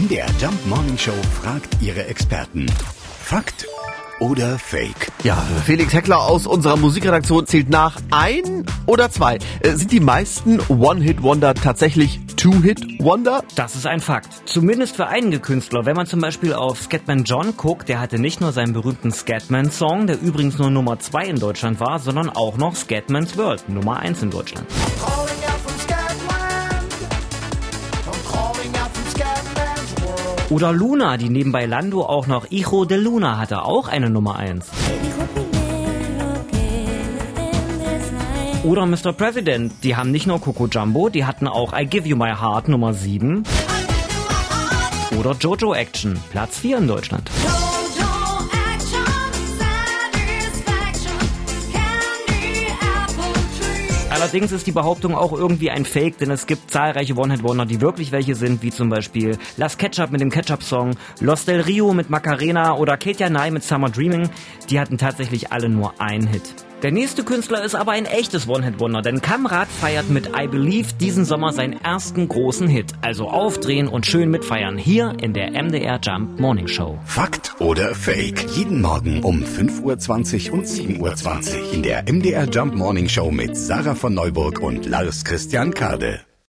MDR Jump Morning Show fragt ihre Experten. Fakt oder Fake? Ja, Felix Heckler aus unserer Musikredaktion zählt nach. Ein oder zwei? Äh, Sind die meisten One-Hit-Wonder tatsächlich Two-Hit-Wonder? Das ist ein Fakt. Zumindest für einige Künstler. Wenn man zum Beispiel auf Scatman John guckt, der hatte nicht nur seinen berühmten Scatman-Song, der übrigens nur Nummer 2 in Deutschland war, sondern auch noch Scatman's World, Nummer 1 in Deutschland. calling Oder Luna, die neben bei Lando auch noch Hijo de Luna hatte, auch eine Nummer 1. dijo primero que el design Oder Mr. President, die haben nicht nur Coco Jumbo, die hatten auch I Give You My Heart Nummer 7. Oder Jojo Action, Platz 4 in Deutschland. Allerdings ist die Behauptung auch irgendwie ein Fake, denn es gibt zahlreiche One-Hit-Wonder, die wirklich welche sind, wie zum Beispiel Las Ketchup mit dem Ketchup-Song, Los Del Rio mit Macarena oder Katia Nye mit Summer Dreaming. Die hatten tatsächlich alle nur einen Hit. Der nächste Künstler ist aber ein echtes One-Hit-Wonder, denn Kamrat feiert mit I Believe diesen Sommer seinen ersten großen Hit. Also aufdrehen und schön mitfeiern hier in der MDR Jump Morning Show. Fakt oder Fake? Jeden Morgen um 5.20 Uhr und 7.20 Uhr in der MDR Jump Morning Show mit Sarah von Neuburg und Lars Christian Kade.